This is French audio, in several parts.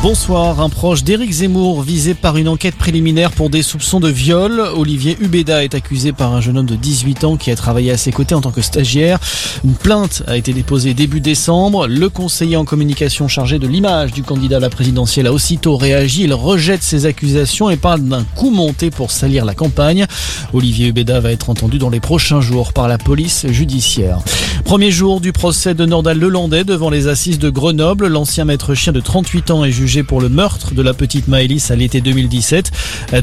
Bonsoir, un proche d'Éric Zemmour visé par une enquête préliminaire pour des soupçons de viol. Olivier Hubeda est accusé par un jeune homme de 18 ans qui a travaillé à ses côtés en tant que stagiaire. Une plainte a été déposée début décembre. Le conseiller en communication chargé de l'image du candidat à la présidentielle a aussitôt réagi. Il rejette ces accusations et parle d'un coup monté pour salir la campagne. Olivier Hubeda va être entendu dans les prochains jours par la police judiciaire. Premier jour du procès de Nordal Lelandais devant les assises de Grenoble. L'ancien maître chien de 38 ans est jugé pour le meurtre de la petite Maëlys à l'été 2017.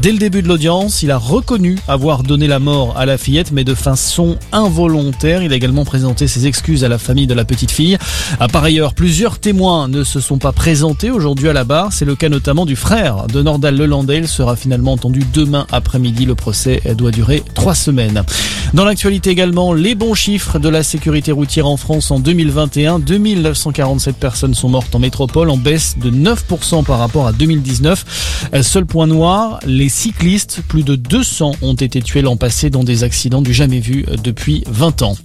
Dès le début de l'audience, il a reconnu avoir donné la mort à la fillette, mais de façon involontaire. Il a également présenté ses excuses à la famille de la petite fille. Par ailleurs, plusieurs témoins ne se sont pas présentés aujourd'hui à la barre. C'est le cas notamment du frère de Nordal Lelandais. Il sera finalement entendu demain après-midi. Le procès doit durer trois semaines. Dans l'actualité également, les bons chiffres de la sécurité routière en France en 2021. 2947 personnes sont mortes en métropole, en baisse de 9% par rapport à 2019. Seul point noir, les cyclistes, plus de 200 ont été tués l'an passé dans des accidents du jamais vu depuis 20 ans.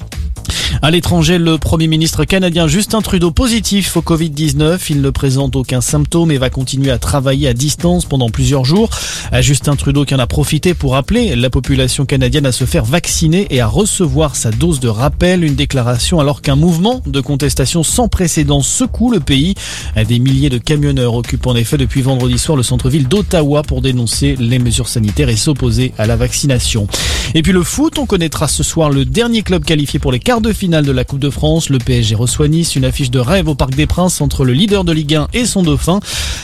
À l'étranger, le Premier ministre canadien Justin Trudeau positif au Covid-19. Il ne présente aucun symptôme et va continuer à travailler à distance pendant plusieurs jours. Justin Trudeau qui en a profité pour appeler la population canadienne à se faire vacciner et à recevoir sa dose de rappel. Une déclaration alors qu'un mouvement de contestation sans précédent secoue le pays. Des milliers de camionneurs occupent en effet depuis vendredi soir le centre-ville d'Ottawa pour dénoncer les mesures sanitaires et s'opposer à la vaccination. Et puis le foot, on connaîtra ce soir le dernier club qualifié pour les quarts de finale de la Coupe de France. Le PSG reçoit Nice, une affiche de rêve au Parc des Princes entre le leader de Ligue 1 et son dauphin.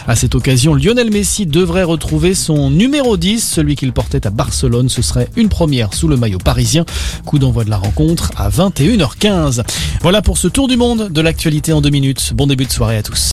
À cette occasion, Lionel Messi devrait retrouver son numéro 10, celui qu'il portait à Barcelone. Ce serait une première sous le maillot parisien. Coup d'envoi de la rencontre à 21h15. Voilà pour ce tour du monde de l'actualité en deux minutes. Bon début de soirée à tous.